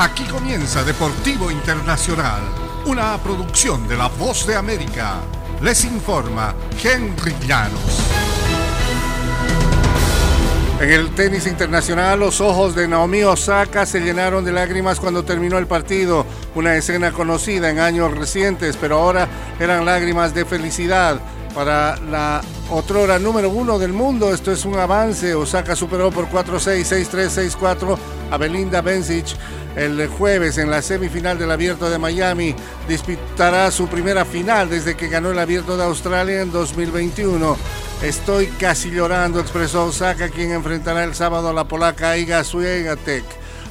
Aquí comienza Deportivo Internacional, una producción de La Voz de América. Les informa Henry Llanos. En el tenis internacional, los ojos de Naomi Osaka se llenaron de lágrimas cuando terminó el partido, una escena conocida en años recientes, pero ahora eran lágrimas de felicidad para la otrora número uno del mundo. Esto es un avance. Osaka superó por 4-6, 6-3, 6-4 a Belinda Bencic el jueves en la semifinal del Abierto de Miami. Disputará su primera final desde que ganó el Abierto de Australia en 2021. Estoy casi llorando, expresó Osaka, quien enfrentará el sábado a la polaca Iga Swiatek.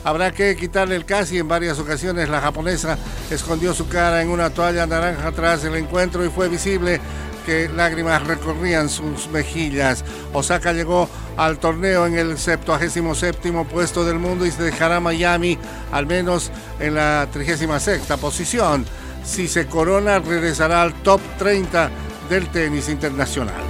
Habrá que quitarle el casi. En varias ocasiones la japonesa escondió su cara en una toalla naranja tras el encuentro y fue visible que lágrimas recorrían sus mejillas. Osaka llegó al torneo en el 77 puesto del mundo y se dejará Miami al menos en la 36 posición. Si se corona, regresará al top 30 del tenis internacional.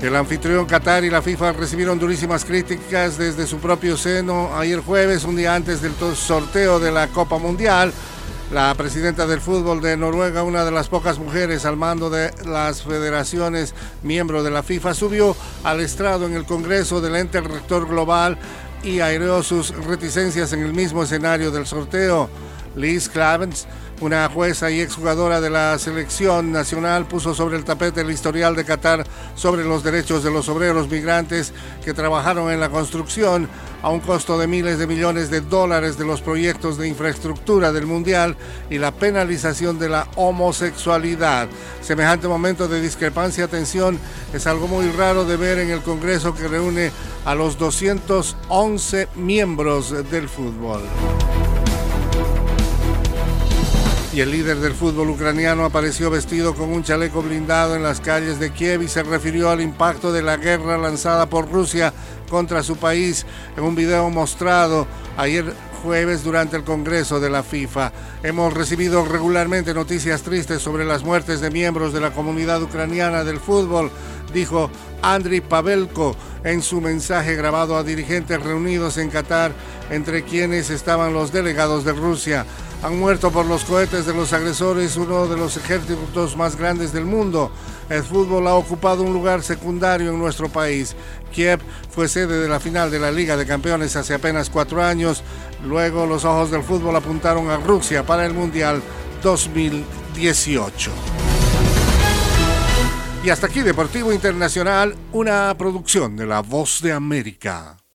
El anfitrión Qatar y la FIFA recibieron durísimas críticas desde su propio seno ayer jueves, un día antes del sorteo de la Copa Mundial. La presidenta del fútbol de Noruega, una de las pocas mujeres al mando de las federaciones miembro de la FIFA, subió al estrado en el Congreso del ente rector global y aireó sus reticencias en el mismo escenario del sorteo. Liz Clavens una jueza y exjugadora de la selección nacional puso sobre el tapete el historial de Qatar sobre los derechos de los obreros migrantes que trabajaron en la construcción a un costo de miles de millones de dólares de los proyectos de infraestructura del Mundial y la penalización de la homosexualidad. Semejante momento de discrepancia tensión es algo muy raro de ver en el Congreso que reúne a los 211 miembros del fútbol y el líder del fútbol ucraniano apareció vestido con un chaleco blindado en las calles de Kiev y se refirió al impacto de la guerra lanzada por Rusia contra su país en un video mostrado ayer jueves durante el Congreso de la FIFA. Hemos recibido regularmente noticias tristes sobre las muertes de miembros de la comunidad ucraniana del fútbol, dijo Andriy Pavelko en su mensaje grabado a dirigentes reunidos en Qatar, entre quienes estaban los delegados de Rusia han muerto por los cohetes de los agresores uno de los ejércitos más grandes del mundo. El fútbol ha ocupado un lugar secundario en nuestro país. Kiev fue sede de la final de la Liga de Campeones hace apenas cuatro años. Luego los ojos del fútbol apuntaron a Rusia para el Mundial 2018. Y hasta aquí Deportivo Internacional, una producción de La Voz de América.